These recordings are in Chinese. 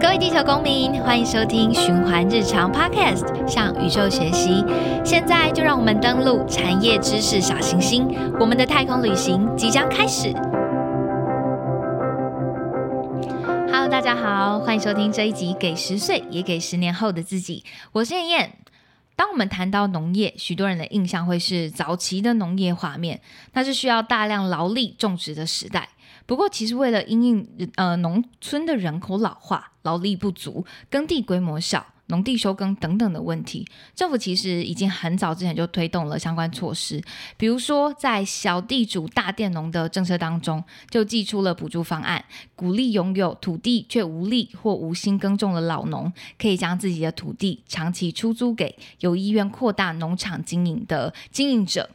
各位地球公民，欢迎收听循环日常 Podcast，向宇宙学习。现在就让我们登录产业知识小行星，我们的太空旅行即将开始。Hello，大家好，欢迎收听这一集《给十岁也给十年后的自己》，我是燕燕。当我们谈到农业，许多人的印象会是早期的农业画面，那是需要大量劳力种植的时代。不过，其实为了因应呃农村的人口老化、劳力不足、耕地规模小、农地休耕等等的问题，政府其实已经很早之前就推动了相关措施。比如说，在小地主大佃农的政策当中，就寄出了补助方案，鼓励拥有土地却无力或无心耕种的老农，可以将自己的土地长期出租给有意愿扩大农场经营的经营者。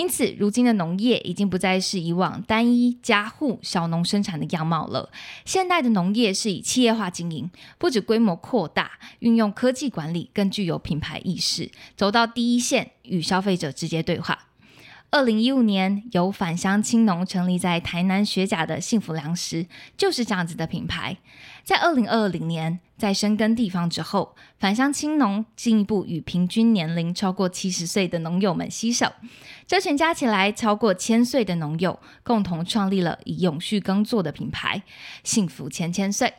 因此，如今的农业已经不再是以往单一家户小农生产的样貌了。现代的农业是以企业化经营，不止规模扩大，运用科技管理，更具有品牌意识，走到第一线，与消费者直接对话。二零一五年，由返乡青农成立在台南学甲的幸福粮食，就是这样子的品牌。在二零二零年，在深耕地方之后，返乡青农进一步与平均年龄超过七十岁的农友们携手，这群加起来超过千岁的农友，共同创立了以永续耕作的品牌——幸福千千岁。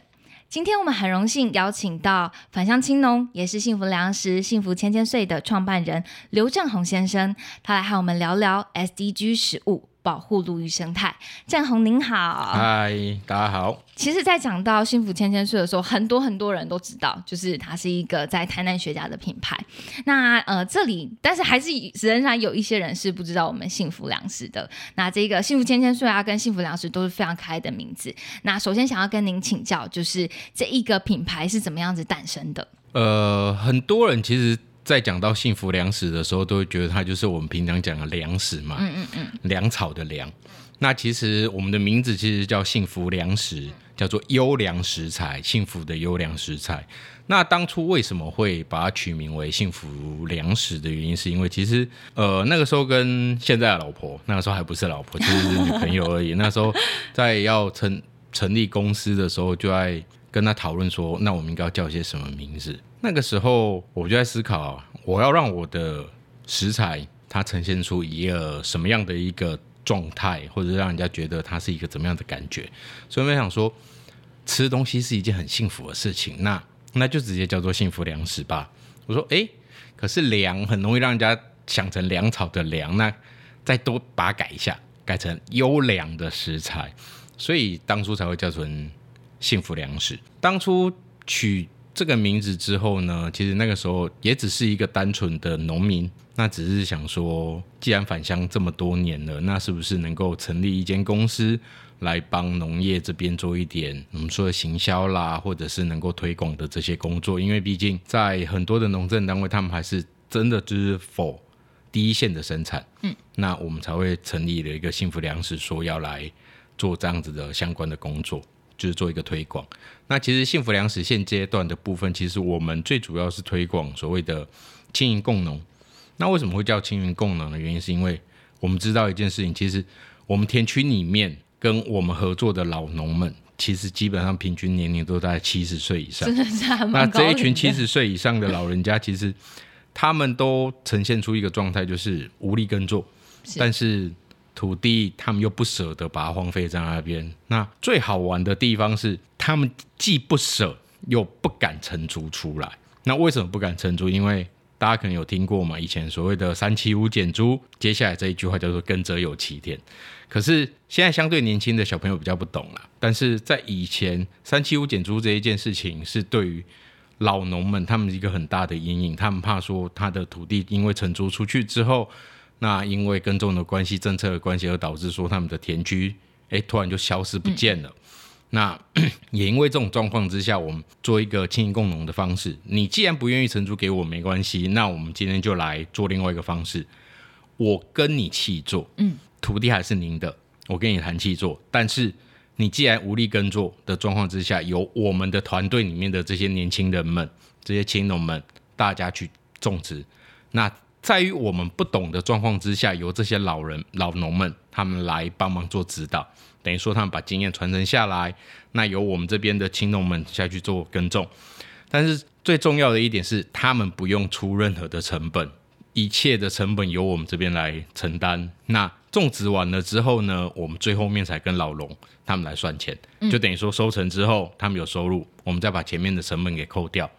今天我们很荣幸邀请到返乡青农，也是幸福粮食、幸福千千岁的创办人刘正宏先生，他来和我们聊聊 SDG 食物。保护陆域生态，郑红您好，嗨，大家好。其实，在讲到幸福千千岁的时候，很多很多人都知道，就是它是一个在台南学家的品牌。那呃，这里但是还是仍然有一些人是不知道我们幸福粮食的。那这个幸福千千岁啊，跟幸福粮食都是非常可爱的名字。那首先想要跟您请教，就是这一个品牌是怎么样子诞生的？呃，很多人其实。在讲到幸福粮食的时候，都会觉得它就是我们平常讲的粮食嘛，嗯嗯嗯，粮草的粮。那其实我们的名字其实叫幸福粮食，叫做优良食材，幸福的优良食材。那当初为什么会把它取名为幸福粮食的原因，是因为其实呃那个时候跟现在的老婆，那个时候还不是老婆，就是女朋友而已。那时候在要成成立公司的时候，就在跟他讨论说，那我们应该要叫些什么名字？那个时候我就在思考，我要让我的食材它呈现出一个什么样的一个状态，或者让人家觉得它是一个怎么样的感觉。所以我想说，吃东西是一件很幸福的事情，那那就直接叫做幸福粮食吧。我说，哎，可是粮很容易让人家想成粮草的粮，那再多把它改一下，改成优良的食材，所以当初才会叫成幸福粮食。当初取。这个名字之后呢，其实那个时候也只是一个单纯的农民，那只是想说，既然返乡这么多年了，那是不是能够成立一间公司来帮农业这边做一点我们说的行销啦，或者是能够推广的这些工作？因为毕竟在很多的农政单位，他们还是真的就是否第一线的生产，嗯，那我们才会成立了一个幸福粮食，说要来做这样子的相关的工作。就是做一个推广。那其实幸福粮食现阶段的部分，其实我们最主要是推广所谓的青云共农。那为什么会叫青云共农的原因，是因为我们知道一件事情，其实我们田区里面跟我们合作的老农们，其实基本上平均年龄都在七十岁以上。真的是那这一群七十岁以上的老人家，其实他们都呈现出一个状态，就是无力耕作，但是。土地，他们又不舍得把它荒废在那边。那最好玩的地方是，他们既不舍，又不敢承租出来。那为什么不敢承租？因为大家可能有听过嘛，以前所谓的“三七五减租”，接下来这一句话叫做“耕者有其田”。可是现在相对年轻的小朋友比较不懂了。但是在以前，“三七五减租”这一件事情，是对于老农们他们一个很大的阴影。他们怕说，他的土地因为承租出去之后。那因为耕种的关系、政策的关系，而导致说他们的田区，哎，突然就消失不见了。那 也因为这种状况之下，我们做一个轻盈共农的方式。你既然不愿意承租给我，没关系。那我们今天就来做另外一个方式，我跟你契作，嗯，土地还是您的，我跟你谈契作。但是你既然无力耕作的状况之下，由我们的团队里面的这些年轻人们、这些青农们，大家去种植，那。在于我们不懂的状况之下，由这些老人老农们他们来帮忙做指导，等于说他们把经验传承下来，那由我们这边的青农们下去做耕种。但是最重要的一点是，他们不用出任何的成本，一切的成本由我们这边来承担。那种植完了之后呢，我们最后面才跟老农他们来算钱，就等于说收成之后他们有收入，我们再把前面的成本给扣掉。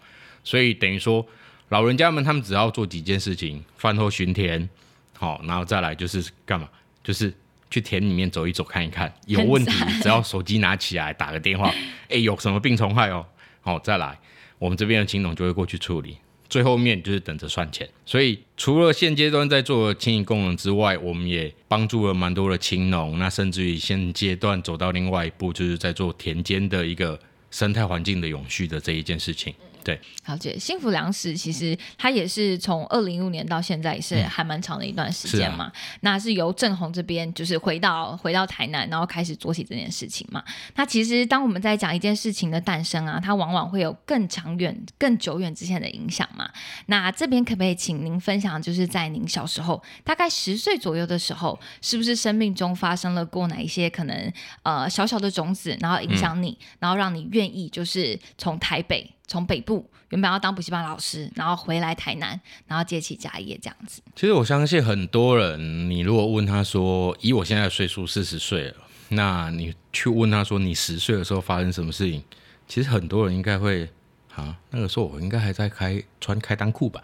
所以等于说，老人家们他们只要做几件事情：饭后巡田，好，然后再来就是干嘛？就是去田里面走一走看一看，有问题只要手机拿起来打个电话，哎，有什么病虫害哦，好，再来。我们这边的青农就会过去处理，最后面就是等着算钱。所以除了现阶段在做清理功能之外，我们也帮助了蛮多的青农。那甚至于现阶段走到另外一步，就是在做田间的一个生态环境的永续的这一件事情。对，了解幸福粮食，其实它也是从二零一五年到现在也是还蛮长的一段时间嘛。那是由郑红这边就是回到回到台南，然后开始做起这件事情嘛。那其实当我们在讲一件事情的诞生啊，它往往会有更长远、更久远之前的影响嘛。那这边可不可以请您分享，就是在您小时候大概十岁左右的时候，是不是生命中发生了过哪一些可能呃小小的种子，然后影响你，然后让你愿意就是从台北。从北部原本要当补习班老师，然后回来台南，然后接起家业这样子。其实我相信很多人，你如果问他说，以我现在的岁数四十岁了，那你去问他说，你十岁的时候发生什么事情？其实很多人应该会啊，那个时候我应该还在开穿开裆裤吧。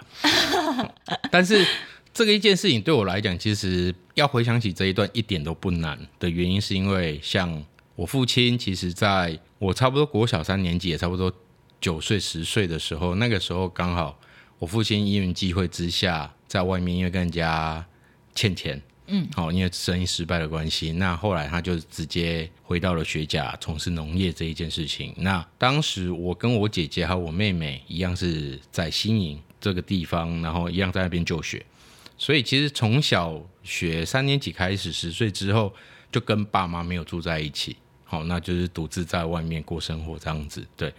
但是这个一件事情对我来讲，其实要回想起这一段一点都不难的原因，是因为像我父亲，其实在我差不多国小三年级，也差不多。九岁十岁的时候，那个时候刚好我父亲因缘机会之下，在外面因为跟人家欠钱，嗯，好，因为生意失败的关系，那后来他就直接回到了学甲从事农业这一件事情。那当时我跟我姐姐还有我妹妹一样是在新营这个地方，然后一样在那边就学，所以其实从小学三年级开始，十岁之后就跟爸妈没有住在一起，好，那就是独自在外面过生活这样子，对。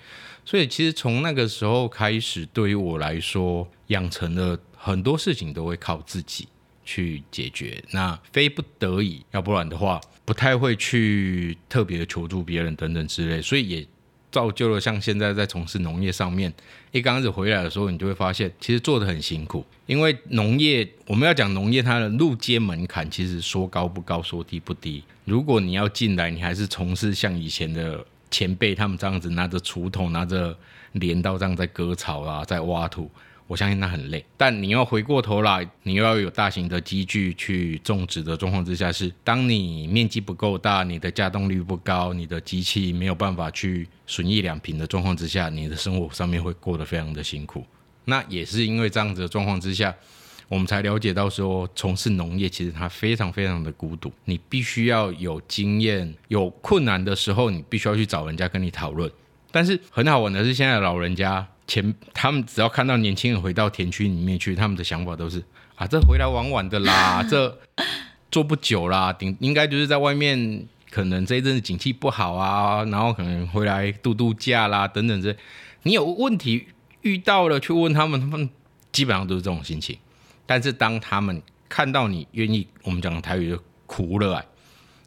所以其实从那个时候开始，对于我来说，养成了很多事情都会靠自己去解决。那非不得已，要不然的话，不太会去特别求助别人等等之类。所以也造就了像现在在从事农业上面，一刚开始回来的时候，你就会发现其实做的很辛苦。因为农业，我们要讲农业，它的入阶门槛其实说高不高，说低不低。如果你要进来，你还是从事像以前的。前辈他们这样子拿着锄头、拿着镰刀这样在割草啊，在挖土，我相信那很累。但你要回过头来，你又要有大型的机具去种植的状况之下，是当你面积不够大、你的稼动率不高、你的机器没有办法去损益两平的状况之下，你的生活上面会过得非常的辛苦。那也是因为这样子的状况之下。我们才了解到说，从事农业其实它非常非常的孤独。你必须要有经验，有困难的时候，你必须要去找人家跟你讨论。但是很好玩的是，现在老人家前他们只要看到年轻人回到田区里面去，他们的想法都是啊，这回来玩玩的啦，这做不久啦，顶应该就是在外面，可能这一阵子景气不好啊，然后可能回来度度假啦，等等这。你有问题遇到了去问他们，他们基本上都是这种心情。但是当他们看到你愿意，我们讲台语就苦了啊，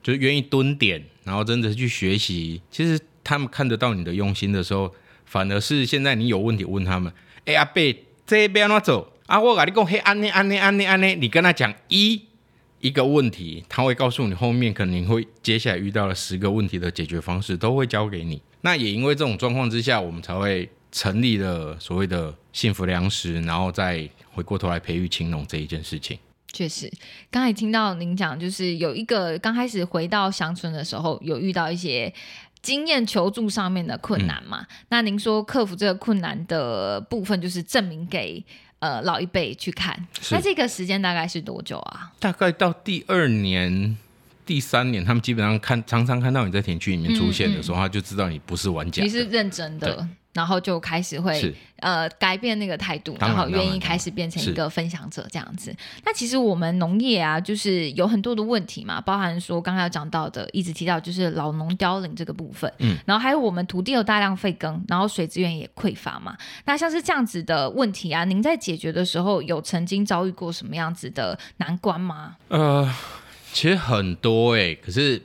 就愿意蹲点，然后真的去学习。其实他们看得到你的用心的时候，反而是现在你有问题问他们，哎阿贝这边哪走啊？我跟你讲，嘿安内安内安内安内，你跟他讲一一个问题，他会告诉你后面可能会接下来遇到了十个问题的解决方式，都会教给你。那也因为这种状况之下，我们才会成立了所谓的幸福粮食，然后再。回过头来培育青农这一件事情，确实，刚才听到您讲，就是有一个刚开始回到乡村的时候，有遇到一些经验求助上面的困难嘛？那您说克服这个困难的部分，就是证明给呃老一辈去看。那这个时间大概是多久啊？大概到第二年、第三年，他们基本上看常常看到你在田区里面出现的时候，他就知道你不是玩家，你是认真的。然后就开始会呃改变那个态度，然然后愿意开始变成一个分享者这样子。那其实我们农业啊，就是有很多的问题嘛，包含说刚才有讲到的，一直提到就是老农凋零这个部分，嗯，然后还有我们土地有大量废耕，然后水资源也匮乏嘛。那像是这样子的问题啊，您在解决的时候有曾经遭遇过什么样子的难关吗？呃，其实很多哎、可是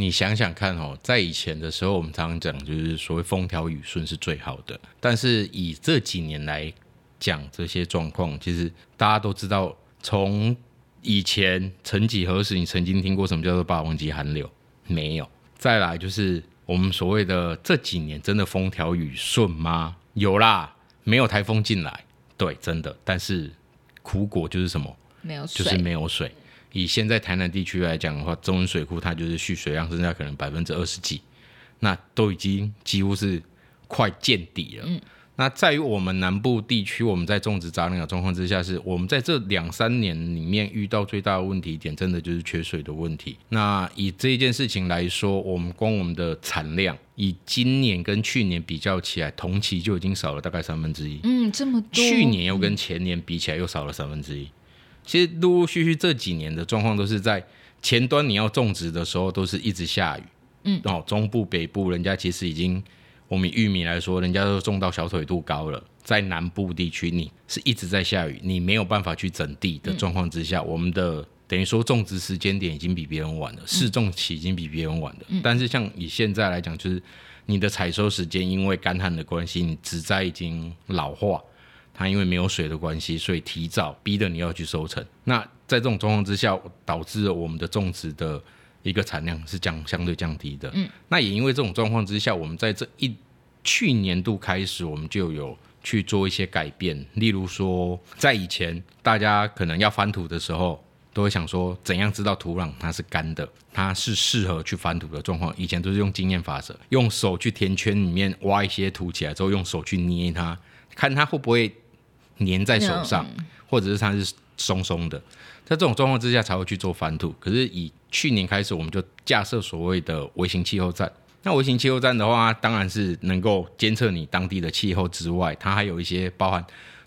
你想想看哦，在以前的时候，我们常常讲就是所谓风调雨顺是最好的，但是以这几年来讲这些状况，其实大家都知道，从以前曾几何时，你曾经听过什么叫做霸王级寒流？没有。再来就是我们所谓的这几年真的风调雨顺吗？有啦，没有台风进来，对，真的。但是苦果就是什么？没有水，就是没有水。以现在台南地区来讲的话，中文水库它就是蓄水量剩下可能百分之二十几，那都已经几乎是快见底了。嗯，那在于我们南部地区，我们在种植杂粮的状况之下，是我们在这两三年里面遇到最大的问题点，真的就是缺水的问题。那以这件事情来说，我们光我们的产量，以今年跟去年比较起来，同期就已经少了大概三分之一。嗯，这么多，去年又跟前年比起来又少了三分之一。其实陆陆续续这几年的状况都是在前端你要种植的时候都是一直下雨，嗯，哦，中部北部人家其实已经，我们玉米来说，人家都种到小腿肚高了，在南部地区你是一直在下雨，你没有办法去整地的状况之下，我们的等于说种植时间点已经比别人晚了，试种期已经比别人晚了，但是像以现在来讲，就是你的采收时间因为干旱的关系，你植栽已经老化。它因为没有水的关系，所以提早逼得你要去收成。那在这种状况之下，导致了我们的种植的一个产量是降相对降低的。嗯，那也因为这种状况之下，我们在这一去年度开始，我们就有去做一些改变。例如说，在以前大家可能要翻土的时候，都会想说怎样知道土壤它是干的，它是适合去翻土的状况。以前都是用经验法则，用手去填圈里面挖一些土起来之后，用手去捏它，看它会不会粘在手上，或者是它是松松的。在这种状况之下才会去做翻土。可是以去年开始，我们就架设所谓的微型气候站。那微型气候站的话，当然是能够监测你当地的气候之外，它还有一些包含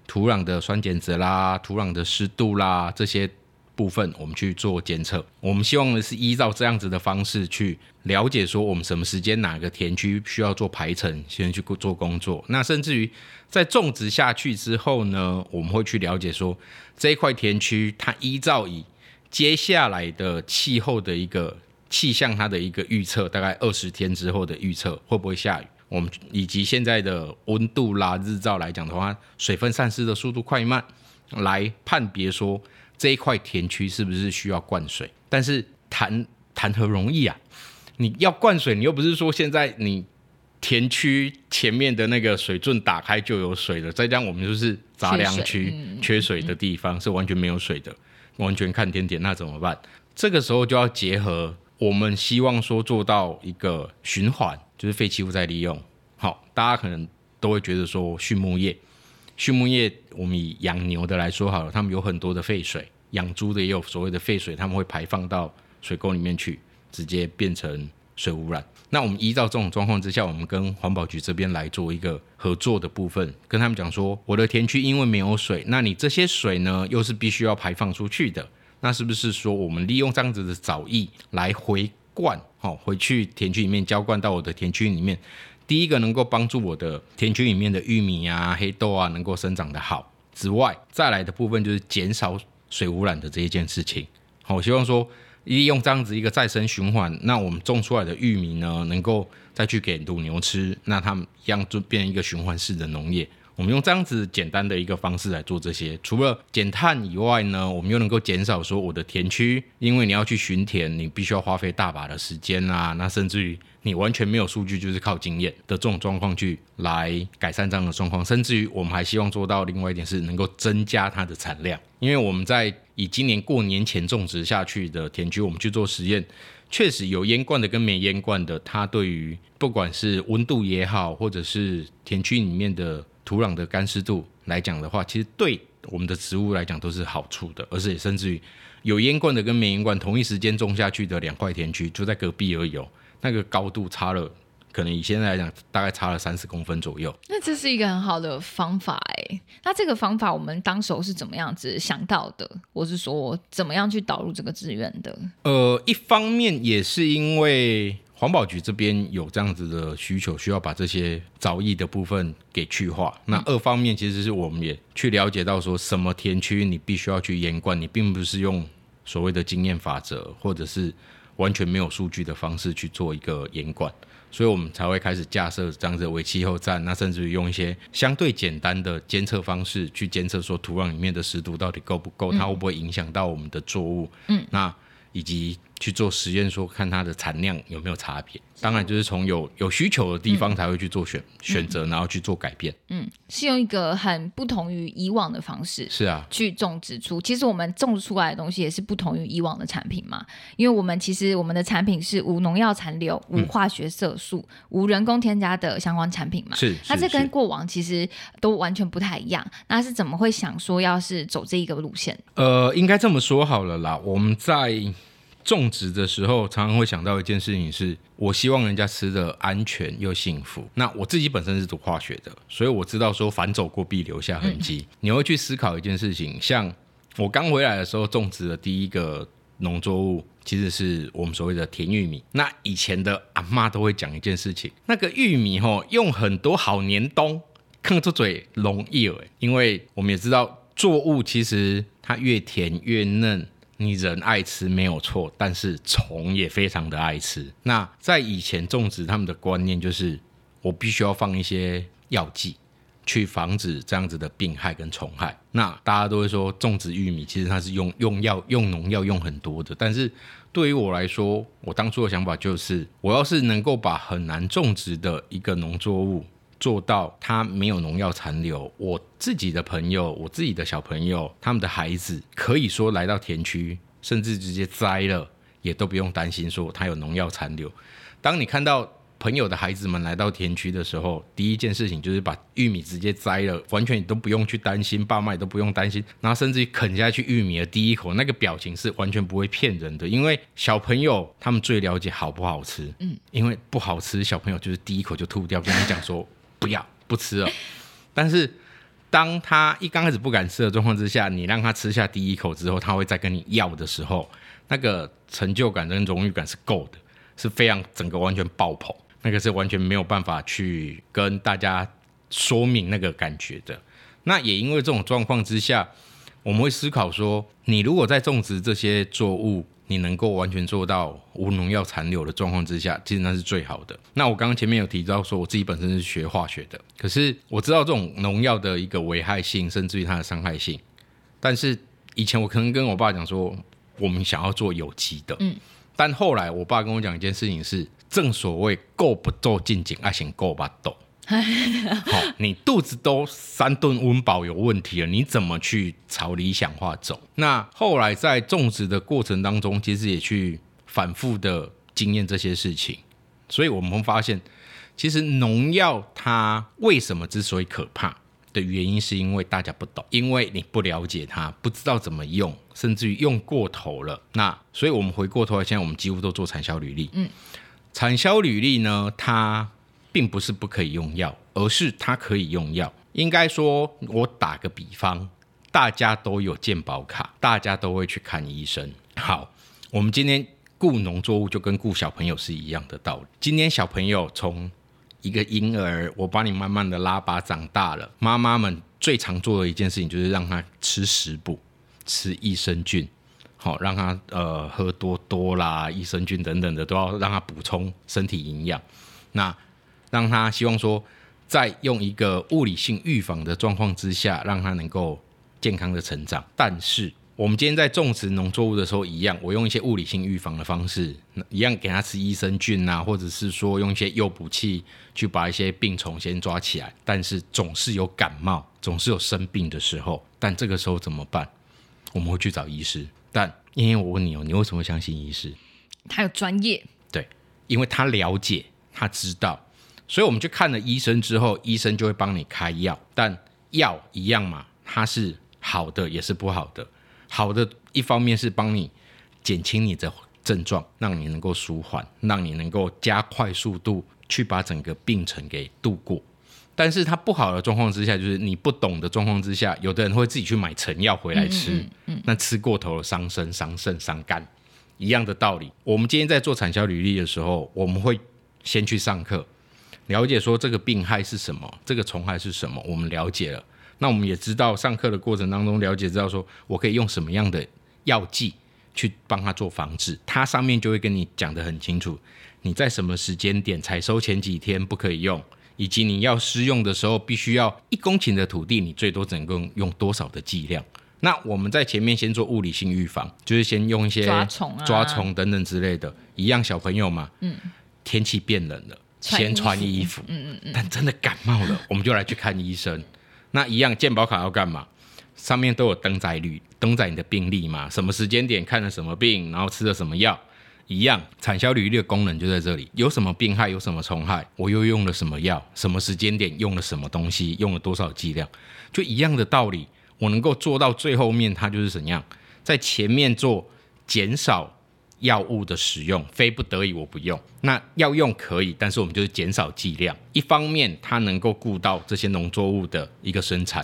土壤的酸碱值啦、土壤的湿度啦这些部分，我们去做监测。我们希望的是依照这样子的方式去了解说，我们什么时间哪个田区需要做排程，先去做工作。那甚至于在种植下去之后呢，我们会去了解说这一块田区它依照以接下来的气候的一个气象，它的一个预测，大概二十天之后的预测会不会下雨？我们以及现在的温度啦、日照来讲的话，水分散失的速度快慢，来判别说这一块田区是不是需要灌水。但是谈谈何容易啊！你要灌水，你又不是说现在你田区前面的那个水圳打开就有水了，再加上我们就是杂粮区缺水的地方是完全没有水的，完全看天点，那怎么办？这个时候就要结合我们希望说做到一个循环，就是废弃物再利用。好，大家可能都会觉得说畜牧业，畜牧业我们以养牛的来说好了，他们有很多的废水，养猪的也有所谓的废水，他们会排放到水沟里面去，直接变成水污染。那我们依照这种状况之下，我们跟环保局这边来做一个合作的部分，跟他们讲说，我的田区因为没有水，那你这些水呢，又是必须要排放出去的，那是不是说我们利用这样子的沼液来回灌，好、回去田区里面浇灌到我的田区里面，第一个能够帮助我的田区里面的玉米啊、黑豆啊能够生长的好之外，再来的部分就是减少水污染的这一件事情。好，我希望说利用这样子一个再生循环，那我们种出来的玉米呢，能够再去给乳牛吃，那它们一样就变一个循环式的农业。我们用这样子简单的一个方式来做这些，除了减碳以外呢，我们又能够减少说我的田区，因为你要去巡田，你必须要花费大把的时间啊，那甚至于你完全没有数据，就是靠经验的这种状况去来改善这样的状况，甚至于我们还希望做到另外一点是能够增加它的产量，因为我们在以今年过年前种植下去的田区，我们去做实验。确实有烟罐的跟没烟罐的，它对于不管是温度也好，或者是田区里面的土壤的干湿度来讲的话，其实对我们的植物来讲都是好处的，而且甚至于有烟罐的跟没烟罐同一时间种下去的两块田区就在隔壁而已哦，那个高度差了可能以现在来讲，大概差了三十公分左右。那这是一个很好的方法哎。那这个方法我们当时候是怎么样子想到的？我是说，怎么样去导入这个资源的？呃，一方面也是因为环保局这边有这样子的需求，需要把这些早疫的部分给去化。那二方面其实是我们也去了解到，说什么田区你必须要去严管，你并不是用所谓的经验法则，或者是完全没有数据的方式去做一个严管。所以我们才会开始架设这样子为气候站，那甚至于用一些相对简单的监测方式去监测说土壤里面的湿度到底够不够，它会不会影响到我们的作物？嗯，那以及。去做实验，说看它的产量有没有差别。当然，就是从有有需求的地方才会去做选选择，然后去做改变。嗯，是用一个很不同于以往的方式，是啊，去种植出。其实我们种植出来的东西也是不同于以往的产品嘛。因为我们其实我们的产品是无农药残留、无化学色素、无人工添加的相关产品嘛。是，那这跟过往其实都完全不太一样。那是怎么会想说要是走这一个路线？呃，应该这么说好了啦，我们在。种植的时候，常常会想到一件事情，是我希望人家吃的安全又幸福。那我自己本身是读化学的，所以我知道说反走过必留下痕迹。你会去思考一件事情，像我刚回来的时候种植的第一个农作物，其实是我们所谓的甜玉米。那以前的阿妈都会讲一件事情，那个玉米吼用很多好年冬，看出嘴容易哎，因为我们也知道作物其实它越甜越嫩。你人爱吃没有错，但是虫也非常的爱吃。那在以前种植，他们的观念就是我必须要放一些药剂，去防止这样子的病害跟虫害。那大家都会说种植玉米，其实它是用用药、用农药用很多的。但是对于我来说，我当初的想法就是，我要是能够把很难种植的一个农作物。做到它没有农药残留，我自己的朋友，我自己的小朋友，他们的孩子，可以说来到田区，甚至直接摘了，也都不用担心说它有农药残留。当你看到朋友的孩子们来到田区的时候，第一件事情就是把玉米直接摘了，完全你都不用去担心，爸妈也都不用担心，然后甚至于啃下去玉米的第一口，那个表情是完全不会骗人的，因为小朋友他们最了解好不好吃，嗯，因为不好吃，小朋友就是第一口就吐掉，跟你讲说。不要不吃了，但是当他一刚开始不敢吃的状况之下，你让他吃下第一口之后，他会再跟你要的时候，那个成就感跟荣誉感是够的，是非常整个完全爆棚，那个是完全没有办法去跟大家说明那个感觉的。那也因为这种状况之下，我们会思考说，你如果在种植这些作物。你能够完全做到无农药残留的状况之下，其实那是最好的。那我刚刚前面有提到说，我自己本身是学化学的，可是我知道这种农药的一个危害性，甚至于它的伤害性。但是以前我可能跟我爸讲说，我们想要做有机的，嗯。但后来我爸跟我讲一件事情是，正所谓够不够进景，爱情够吧斗。好，你肚子都三顿温饱有问题了，你怎么去朝理想化走？那后来在种植的过程当中，其实也去反复的经验这些事情，所以我们会发现，其实农药它为什么之所以可怕的原因，是因为大家不懂，因为你不了解它，不知道怎么用，甚至于用过头了。那所以我们回过头来，现在我们几乎都做产销履历。嗯，产销履历呢，它。并不是不可以用药，而是它可以用药。应该说，我打个比方，大家都有健保卡，大家都会去看医生。好，我们今天雇农作物就跟雇小朋友是一样的道理。今天小朋友从一个婴儿，我把你慢慢的拉拔长大了，妈妈们最常做的一件事情就是让他吃食补，吃益生菌，好让他呃喝多多啦，益生菌等等的都要让他补充身体营养。那让他希望说，在用一个物理性预防的状况之下，让他能够健康的成长。但是我们今天在种植农作物的时候，一样，我用一些物理性预防的方式，一样给他吃益生菌啊，或者是说用一些诱捕器去把一些病虫先抓起来。但是总是有感冒，总是有生病的时候。但这个时候怎么办？我们会去找医师。但因为我问你哦，你为什么相信医师？他有专业。对，因为他了解，他知道。所以我们去看了医生之后，医生就会帮你开药，但药一样嘛，它是好的也是不好的。好的一方面是帮你减轻你的症状，让你能够舒缓，让你能够加快速度去把整个病程给度过。但是它不好的状况之下，就是你不懂的状况之下，有的人会自己去买成药回来吃，那吃过头了伤身、伤肾、伤肝，一样的道理。我们今天在做产销履历的时候，我们会先去上课，了解说这个病害是什么，这个虫害是什么，我们了解了。那我们也知道上课的过程当中了解知道说我可以用什么样的药剂去帮他做防治，它上面就会跟你讲得很清楚，你在什么时间点采收前几天不可以用。以及你要施用的时候，必须要一公顷的土地，你最多只能够用多少的剂量？那我们在前面先做物理性预防，就是先用一些抓虫、抓虫等等之类的。一样小朋友嘛，嗯，天气变冷了，先穿衣服，嗯嗯嗯。但真的感冒了，我们就来去看医生。那一样健保卡要干嘛？上面都有登载率，登载你的病历嘛，什么时间点看了什么病，然后吃了什么药。一样，产销履历的功能就在这里。有什么病害，有什么虫害，我又用了什么药，什么时间点用了什么东西，用了多少剂量，就一样的道理。我能够做到最后面，它就是怎样，在前面做减少药物的使用，非不得已我不用。那要用可以，但是我们就是减少剂量。一方面，它能够顾到这些农作物的一个生产；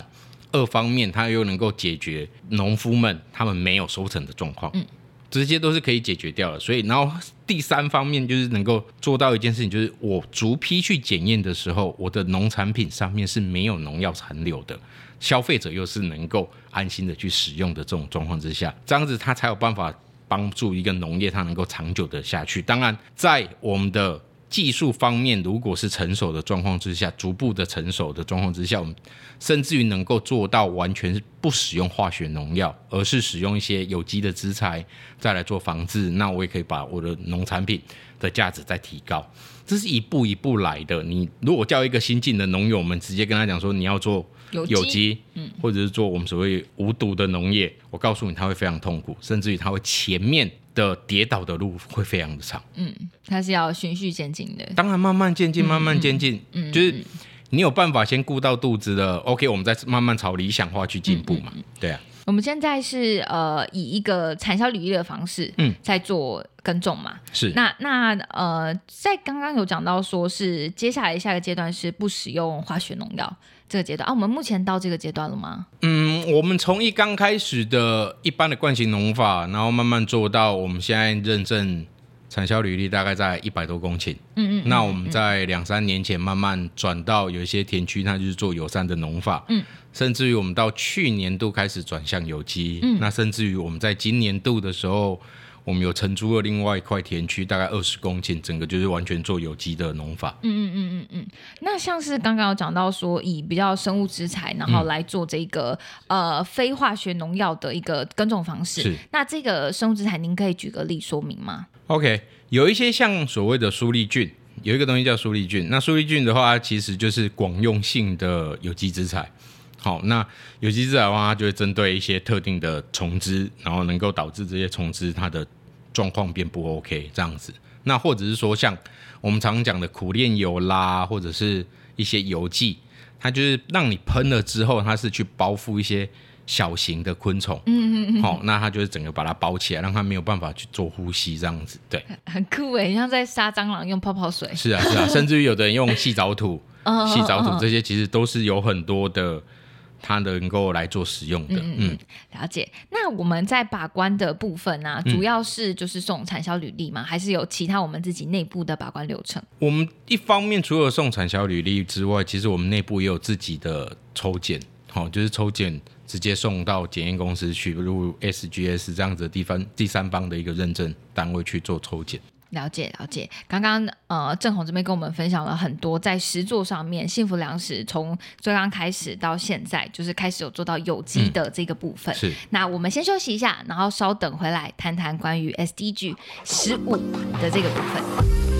二方面，它又能够解决农夫们他们没有收成的状况。嗯这些都是可以解决掉了，所以然后第三方面就是能够做到一件事情，就是我逐批去检验的时候，我的农产品上面是没有农药残留的，消费者又是能够安心的去使用的这种状况之下，这样子它才有办法帮助一个农业它能够长久的下去。当然，在我们的技术方面，如果是成熟的状况之下，逐步的成熟的状况之下，我们甚至于能够做到完全不使用化学农药，而是使用一些有机的资材再来做防治。那我也可以把我的农产品的价值再提高。这是一步一步来的。你如果叫一个新进的农友们直接跟他讲说你要做有机，嗯，或者是做我们所谓无毒的农业，我告诉你他会非常痛苦，甚至于他会前面。的跌倒的路会非常的长，嗯，它是要循序渐进的，当然慢慢渐进，慢慢渐进，嗯，就是你有办法先顾到肚子的，OK，我们再慢慢朝理想化去进步嘛，对啊。我们现在是呃以一个产销履历的方式，嗯，在做耕种嘛，是。那那呃，在刚刚有讲到说是接下来下个阶段是不使用化学农药。这个阶段啊，我们目前到这个阶段了吗？嗯，我们从一刚开始的一般的惯性农法，然后慢慢做到我们现在认证产销履历大概在一百多公顷。嗯嗯。那我们在两三年前慢慢转到有一些田区，那就是做友善的农法。嗯。甚至于我们到去年度开始转向有机。嗯。那甚至于我们在今年度的时候。我们有承租了另外一块田区，大概二十公顷，整个就是完全做有机的农法。嗯嗯嗯嗯嗯。那像是刚刚有讲到说，以比较生物资材，然后来做这个呃非化学农药的一个耕种方式。是。那这个生物资材，您可以举个例说明吗？OK，有一些像所谓的苏力菌，有一个东西叫苏力菌。那苏力菌的话，其实就是广用性的有机资材。好，那有机资材的话，它就会针对一些特定的虫子，然后能够导致这些虫子它的状况变不 OK 这样子，那或者是说像我们常讲的苦练油啦，或者是一些油剂，它就是让你喷了之后，它是去包覆一些小型的昆虫，嗯嗯嗯，好，那它就是整个把它包起来，让它没有办法去做呼吸这样子，对，很酷诶，像在杀蟑螂用泡泡水，是啊是啊，甚至于有的人用细藻土，细藻土这些其实都是有很多的。它能够来做使用的，嗯，了解。那我们在把关的部分呢，主要是就是送产销履历吗？还是有其他我们自己内部的把关流程？我们一方面除了送产销履历之外，其实我们内部也有自己的抽检，好，就是抽检直接送到检验公司去，如 SGS 这样子的地方，第三方的一个认证单位去做抽检。了解了解，刚刚呃郑红这边跟我们分享了很多在实作上面，幸福粮食从最刚开始到现在，就是开始有做到有机的这个部分。是，那我们先休息一下，然后稍等回来谈谈关于 SDG 十五的这个部分。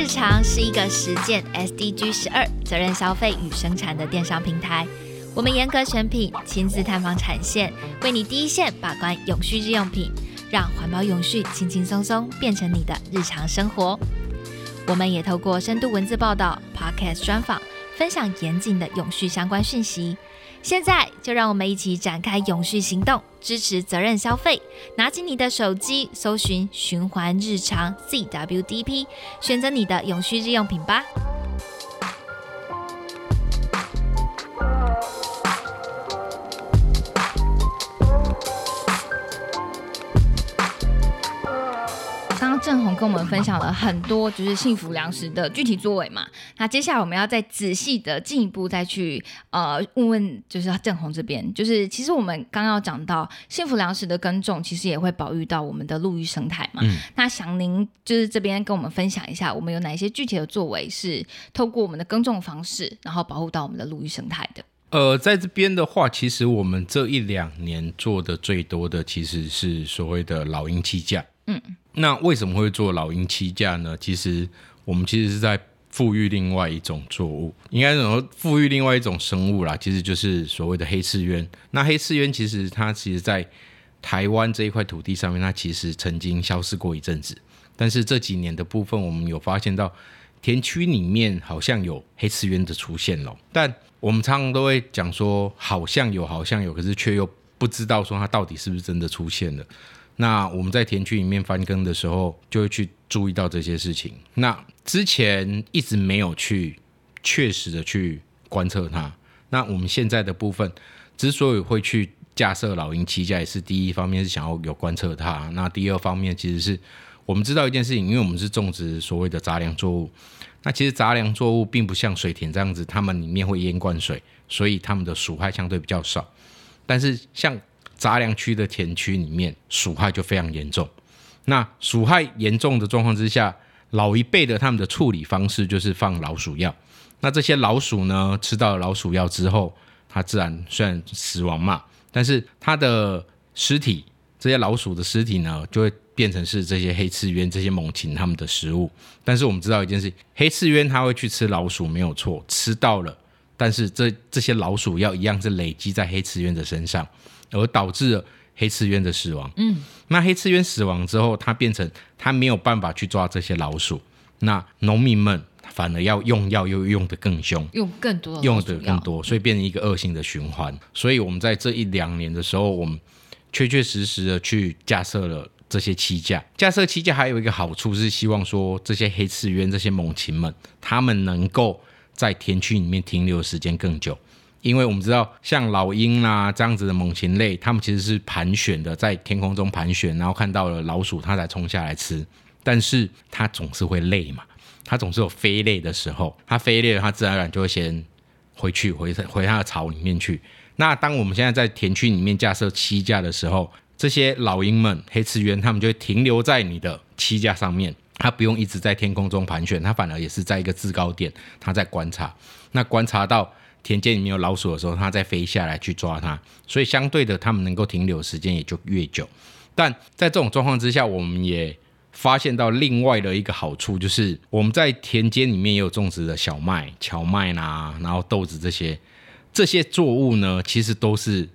日常是一个实践 SDG 十二责任消费与生产的电商平台。我们严格选品，亲自探访产线，为你第一线把关永续日用品，让环保永续轻轻松松变成你的日常生活。我们也透过深度文字报道、Podcast 专访。分享严谨的永续相关讯息。现在就让我们一起展开永续行动，支持责任消费。拿起你的手机，搜寻“循环日常 CWDP”，选择你的永续日用品吧。郑红跟我们分享了很多，就是幸福粮食的具体作为嘛。那接下来我们要再仔细的进一步再去呃问问，就是郑红这边，就是其实我们刚要讲到幸福粮食的耕种，其实也会保育到我们的陆域生态嘛。那想您就是这边跟我们分享一下，我们有哪一些具体的作为是透过我们的耕种方式，然后保护到我们的陆域生态的？呃，在这边的话，其实我们这一两年做的最多的其实是所谓的老鹰气架。嗯。那为什么会做老鹰栖架呢？其实我们其实是在富裕另外一种作物，应该说富裕另外一种生物啦，其实就是所谓的黑刺鸢。那黑刺鸢其实它其实，在台湾这一块土地上面，它其实曾经消失过一阵子。但是这几年的部分，我们有发现到田区里面好像有黑刺鸢的出现了。但我们常常都会讲说，好像有，好像有，可是却又不知道说它到底是不是真的出现了。那我们在田区里面翻耕的时候，就会去注意到这些事情。那之前一直没有去确实的去观测它。那我们现在的部分，之所以会去架设老鹰栖架，也是第一方面是想要有观测它。那第二方面其实是我们知道一件事情，因为我们是种植所谓的杂粮作物。那其实杂粮作物并不像水田这样子，它们里面会淹灌水，所以它们的鼠害相对比较少。但是像杂粮区的田区里面，鼠害就非常严重。那鼠害严重的状况之下，老一辈的他们的处理方式就是放老鼠药。那这些老鼠呢，吃到老鼠药之后，它自然虽然死亡嘛，但是它的尸体，这些老鼠的尸体呢，就会变成是这些黑刺鸢、这些猛禽它们的食物。但是我们知道一件事，黑刺鸢它会去吃老鼠，没有错，吃到了，但是这这些老鼠药一样是累积在黑刺鸢的身上。而导致了黑刺鸢的死亡。嗯，那黑刺鸢死亡之后，它变成它没有办法去抓这些老鼠，那农民们反而要用药，又用的更凶，用更多，用的更多，所以变成一个恶性的循环。所以我们在这一两年的时候，我们确确实实的去架设了这些栖架。架设栖架还有一个好处是，希望说这些黑刺鸢、这些猛禽们，它们能够在田区里面停留的时间更久。因为我们知道，像老鹰啦这样子的猛禽类，它们其实是盘旋的，在天空中盘旋，然后看到了老鼠，它才冲下来吃。但是它总是会累嘛，它总是有飞累的时候，它飞累了，它自然而然就会先回去，回回它的巢里面去。那当我们现在在田区里面架设栖架的时候，这些老鹰们、黑翅鸢，它们就会停留在你的栖架上面，它不用一直在天空中盘旋，它反而也是在一个制高点，它在观察。那观察到。田间里面有老鼠的时候，它再飞下来去抓它，所以相对的，它们能够停留时间也就越久。但在这种状况之下，我们也发现到另外的一个好处，就是我们在田间里面也有种植的小麦、荞麦啦，然后豆子这些这些作物呢，其实都是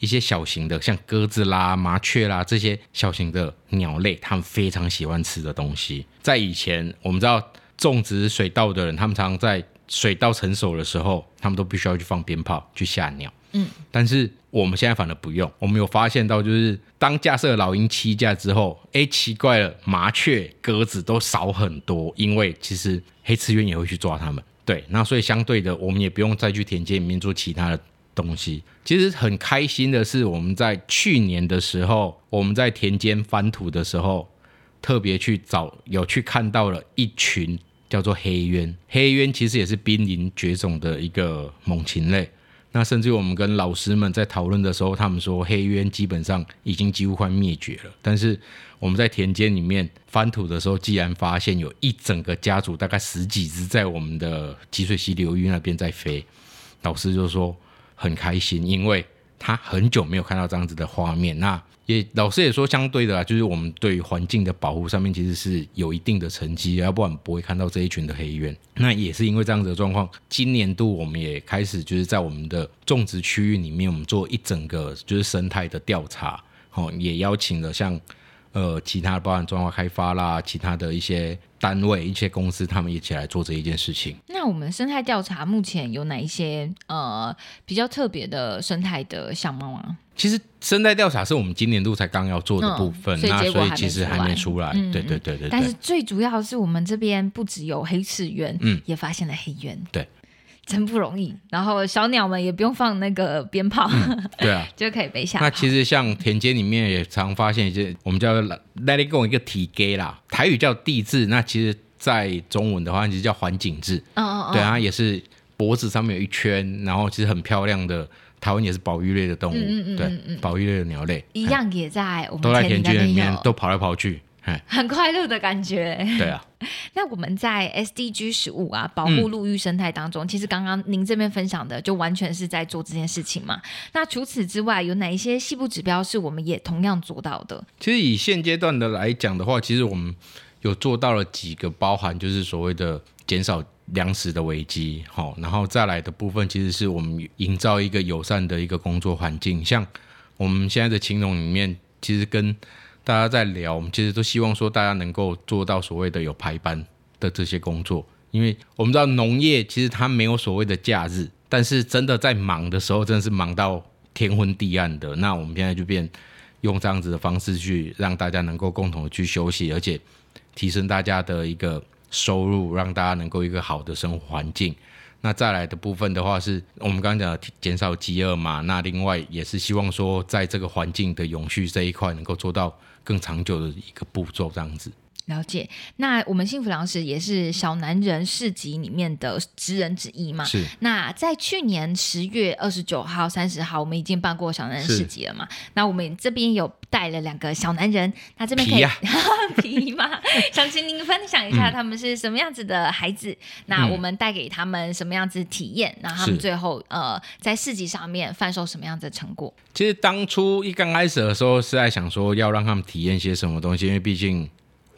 一些小型的，像鸽子啦、麻雀啦这些小型的鸟类，它们非常喜欢吃的东西。在以前，我们知道种植水稻的人，他们常常在水稻成熟的时候，他们都必须要去放鞭炮去吓鸟。嗯，但是我们现在反而不用。我们有发现到，就是当架设老鹰栖架之后，哎，奇怪了，麻雀、鸽子都少很多，因为其实黑刺鸢也会去抓它们。对，那所以相对的，我们也不用再去田间里面做其他的东西。其实很开心的是，我们在去年的时候，我们在田间翻土的时候，特别去找，有去看到了一群。叫做黑鸢，黑鸢其实也是濒临绝种的一个猛禽类。那甚至我们跟老师们在讨论的时候，他们说黑鸢基本上已经几乎快灭绝了。但是我们在田间里面翻土的时候，既然发现有一整个家族，大概十几只在我们的积水溪流域那边在飞，老师就说很开心，因为他很久没有看到这样子的画面。那也老师也说，相对的啊，就是我们对于环境的保护上面其实是有一定的成绩，要不然不会看到这一群的黑鸢。那也是因为这样子的状况，今年度我们也开始就是在我们的种植区域里面，我们做一整个就是生态的调查，哦，也邀请了像呃其他包含中华开发啦，其他的一些单位、一些公司，他们一起来做这一件事情。那我们生态调查目前有哪一些呃比较特别的生态的项目啊？其实生态调查是我们今年度才刚要做的部分，嗯所以那所以其实还没出来。嗯对对对对但是，最主要的是，我们这边不只有黑翅鸢，嗯也发现了黑鸢，对，真不容易。然后小鸟们也不用放那个鞭炮，对啊。就可以飞下那。其实像田间里面也常发现一些，我们叫 let it go 一个体给啦，台语叫地质，那其实在中文的话其实叫环景质。嗯嗯嗯，对啊，它也是脖子上面有一圈，然后其实很漂亮的。台湾也是保育类的动物，嗯嗯嗯嗯对，嗯保育类的鸟类一样也在我们都在田间里面都跑来跑去，哎，很快乐的感觉。对啊，那我们在 SDG 十五啊，保嗯护陆域生态当中，其实刚刚您这边分享的，就完全是在做这件事情嘛。那除此之外，有哪一些细部指标是我们也同样做到的？其实以现阶段的来讲的话，其实我们有做到了几个，包含就是所谓的减少粮食的危机，好，然后再来的部分，其实是我们营造一个友善的一个工作环境。像我们现在的情农里面，其实跟大家在聊，我们其实都希望说大家能够做到所谓的有排班的这些工作，因为我们知道农业其实它没有所谓的假日，但是真的在忙的时候，真的是忙到天昏地暗的。那我们现在就变用这样子的方式去让大家能够共同去休息，而且提升大家的一个收入，让大家能够一个好的生活环境。那再来的部分的话，是我们刚刚讲的减少饥饿嘛。那另外也是希望说，在这个环境的永续这一块，能够做到更长久的一个步骤，这样子。了解。那我们幸福粮食也是小男人市集里面的职人之一嘛？是那在去年十月二十九号、三十号，我们已经办过小男人市集了嘛？那我们这边有带了两个小男人，那这边可以皮呀 皮吗？想请您分享一下他们是什么样子的孩子，那我们带给他们什么样子体验，然后他们最后呃在市集上面贩售什么样子的成果？其实当初一刚开始的时候是在想说要让他们体验些什么东西，因为毕竟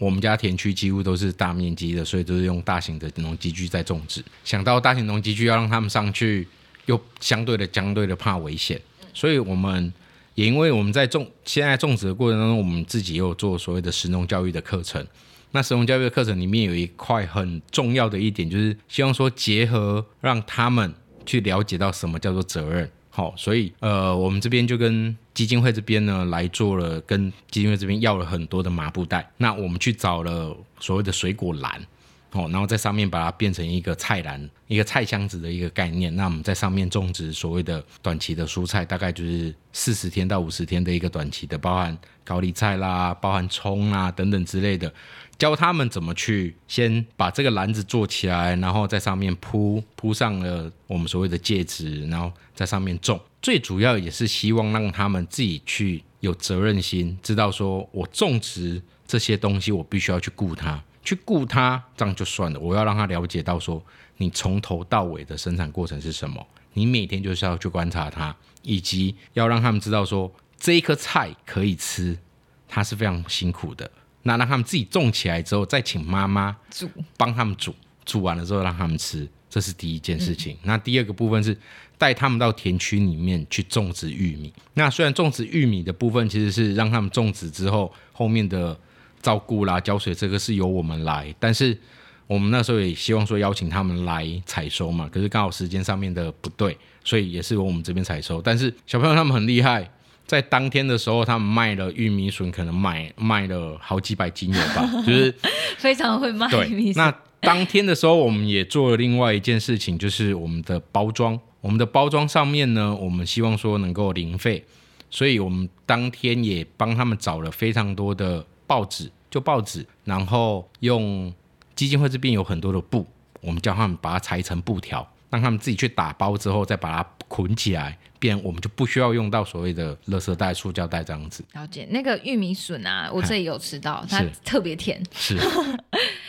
我们家田区几乎都是大面积的，所以都是用大型的农机具在种植。想到大型农机具要让他们上去，又相对的相对的怕危险，所以我们也因为我们在种现在种植的过程当中，我们自己也有做所谓的实农教育的课程。那实农教育的课程里面有一块很重要的一点，就是希望说结合让他们去了解到什么叫做责任。好，所以呃，我们这边就跟基金会这边呢来做了，跟基金会这边要了很多的麻布袋。那我们去找了所谓的水果篮，哦，然后在上面把它变成一个菜篮，一个菜箱子的一个概念。那我们在上面种植所谓的短期的蔬菜，大概就是四十天到五十天的一个短期的，包含高丽菜啦，包含葱啦等等之类的。教他们怎么去先把这个篮子做起来，然后在上面铺铺上了我们所谓的介质，然后在上面种。最主要也是希望让他们自己去有责任心，知道说我种植这些东西，我必须要去顾它，去顾他，这样就算了。我要让他了解到说，你从头到尾的生产过程是什么，你每天就是要去观察它，以及要让他们知道说，这一颗菜可以吃，它是非常辛苦的。那让他们自己种起来之后，再请妈妈煮帮他们煮，煮完了之后让他们吃，这是第一件事情。那第二个部分是带他们到田区里面去种植玉米。那虽然种植玉米的部分其实是让他们种植之后后面的照顾啦、浇水这个是由我们来，但是我们那时候也希望说邀请他们来采收嘛，可是刚好时间上面的不对，所以也是由我们这边采收。但是小朋友他们很厉害。在当天的时候，他们卖了玉米笋，可能卖卖了好几百斤有吧，就是非常会卖玉米，那当天的时候，我们也做了另外一件事情，就是我们的包装。我们的包装上面呢，我们希望说能够零费，所以我们当天也帮他们找了非常多的报纸，就报纸，然后用基金会这边有很多的布，我们叫他们把它裁成布条，让他们自己去打包之后，再把它捆起来，变我们就不需要用到所谓的垃圾袋、塑胶袋这样子。了解那个玉米笋啊，我这里有吃到，它 特别甜，是。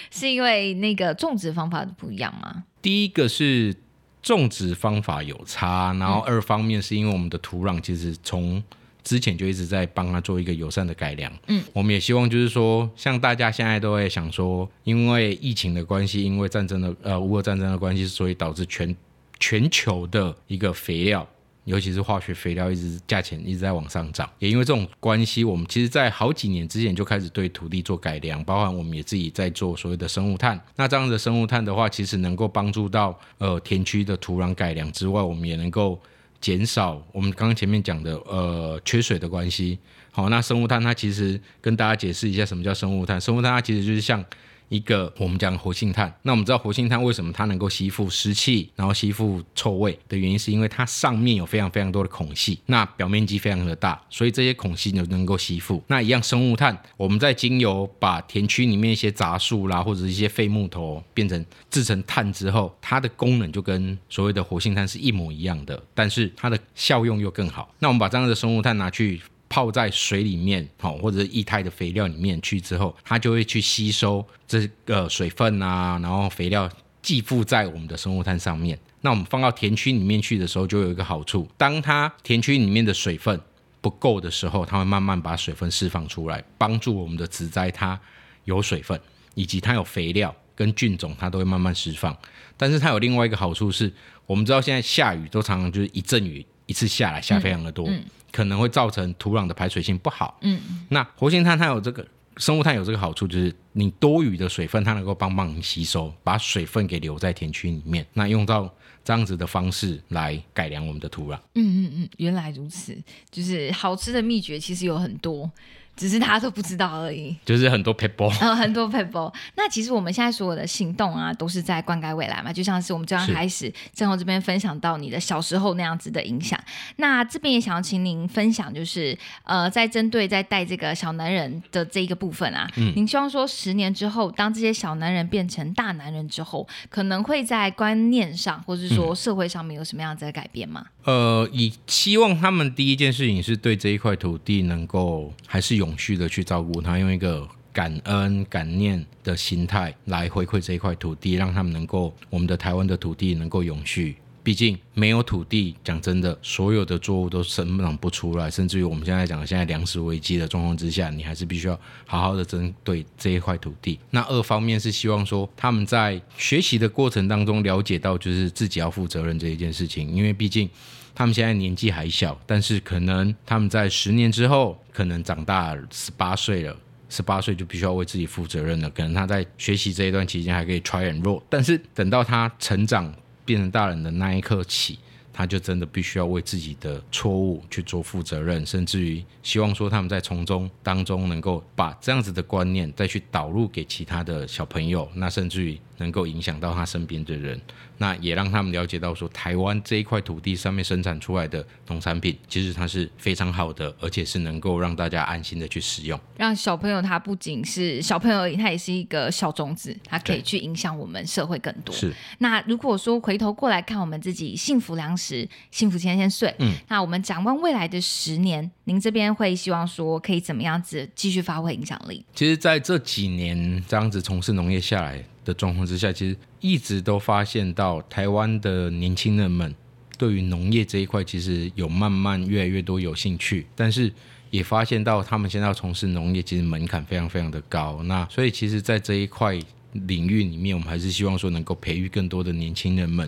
是因为那个种植方法不一样吗？第一个是种植方法有差，然后二方面是因为我们的土壤其实从之前就一直在帮他做一个友善的改良。嗯，我们也希望就是说，像大家现在都会想说，因为疫情的关系，因为战争的呃乌俄战争的关系，所以导致全全球的一个肥料尤其是化学肥料一直价钱一直在往上涨，也因为这种关系，我们其实在好几年之前就开始对土地做改良，包含我们也自己在做所谓的生物炭。那这样的生物炭的话，其实能够帮助到呃田区的土壤改良之外，我们也能够减少我们刚刚前面讲的呃缺水的关系。好，那生物炭它其实跟大家解释一下什么叫生物炭，生物炭它其实就是像。一个我们讲活性炭，那我们知道活性炭为什么它能够吸附湿气，然后吸附臭味的原因，是因为它上面有非常非常多的孔隙，那表面积非常的大，所以这些孔隙就能够吸附。那一样生物炭，我们在经由把田区里面一些杂树啦，或者一些废木头变成制成炭之后，它的功能就跟所谓的活性炭是一模一样的，但是它的效用又更好。那我们把这样的生物炭拿去。泡在水里面，好，或者是液态的肥料里面去之后，它就会去吸收这个水分啊，然后肥料寄附在我们的生物炭上面。那我们放到田区里面去的时候，就有一个好处，当它田区里面的水分不够的时候，它会慢慢把水分释放出来，帮助我们的植栽它有水分，以及它有肥料跟菌种，它都会慢慢释放。但是它有另外一个好处是，我们知道现在下雨都常常就是一阵雨一次下来下非常的多。可能会造成土壤的排水性不好。嗯，那活性炭它有这个生物炭有这个好处，就是你多余的水分，它能够帮忙吸收，把水分给留在田区里面。那用到这样子的方式来改良我们的土壤。嗯嗯嗯，原来如此，就是好吃的秘诀其实有很多。只是大家都不知道而已，就是很多 people，嗯，很多 people。那其实我们现在所有的行动啊，都是在灌溉未来嘛。就像是我们这样开始，正好这边分享到你的小时候那样子的影响。那这边也想要请您分享，就是呃，在针对在带这个小男人的这一个部分啊，嗯，您希望说十年之后，当这些小男人变成大男人之后，可能会在观念上，或者是说社会上面有什么样子的改变吗？呃，以希望他们第一件事情是对这一块土地能够还是永续的去照顾它，用一个感恩感念的心态来回馈这一块土地，让他们能够我们的台湾的土地能够永续。毕竟没有土地，讲真的，所有的作物都生长不出来，甚至于我们现在讲的现在粮食危机的状况之下，你还是必须要好好的针对这一块土地。那二方面是希望说他们在学习的过程当中了解到，就是自己要负责任这一件事情，因为毕竟他们现在年纪还小，但是可能他们在十年之后可能长大十八岁了，十八岁就必须要为自己负责任了。可能他在学习这一段期间还可以 try and roll，但是等到他成长。变成大人的那一刻起，他就真的必须要为自己的错误去做负责任，甚至于希望说他们在从中当中能够把这样子的观念再去导入给其他的小朋友，那甚至于能够影响到他身边的人。那也让他们了解到，说台湾这一块土地上面生产出来的农产品，其实它是非常好的，而且是能够让大家安心的去使用。让小朋友他不仅是小朋友而已，他也是一个小种子，他可以去影响我们社会更多。是。那如果说回头过来看我们自己幸福粮食、幸福千千岁，嗯，那我们展望未来的十年，您这边会希望说可以怎么样子继续发挥影响力？其实，在这几年这样子从事农业下来。的状况之下，其实一直都发现到台湾的年轻人们对于农业这一块，其实有慢慢越来越多有兴趣，但是也发现到他们现在要从事农业，其实门槛非常非常的高。那所以其实，在这一块领域里面，我们还是希望说能够培育更多的年轻人们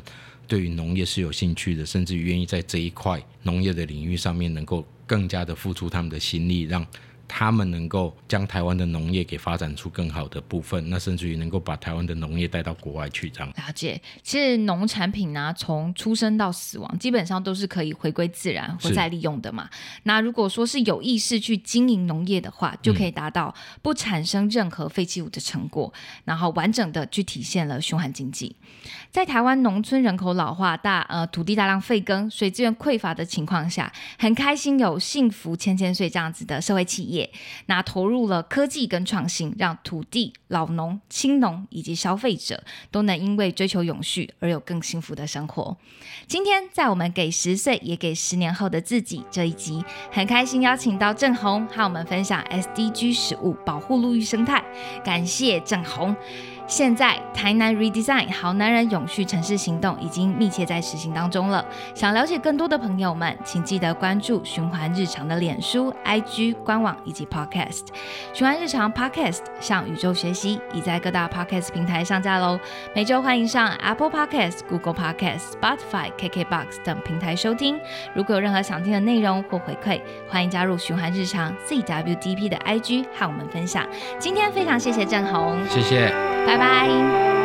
对于农业是有兴趣的，甚至愿意在这一块农业的领域上面能够更加的付出他们的心力，让。他们能够将台湾的农业给发展出更好的部分，那甚至于能够把台湾的农业带到国外去，这样了解。其实农产品呢，从出生到死亡，基本上都是可以回归自然或再利用的嘛。那如果说是有意识去经营农业的话，就可以达到不产生任何废弃物的成果，然后完整的去体现了循环经济。在台湾农村人口老化、大呃土地大量废耕、水资源匮乏的情况下，很开心有幸福千千岁这样子的社会企业，那投入了科技跟创新，让土地、老农、青农以及消费者都能因为追求永续而有更幸福的生活。今天在我们给十岁也给十年后的自己这一集，很开心邀请到郑红和我们分享 SDG 食物保护陆域生态，感谢郑红。现在台南 Redesign 好男人永续城市行动已经密切在实行当中了。想了解更多的朋友们，请记得关注循环日常的脸书、IG 官网以及 Podcast。循环日常 Podcast 向宇宙学习，已在各大 Podcast 平台上架喽。每周欢迎上 Apple Podcast、Google Podcast、Spotify、KKBox 等平台收听。如果有任何想听的内容或回馈，欢迎加入循环日常 CWDP 的 IG 和我们分享。今天非常谢谢郑红，谢谢。拜拜。bye.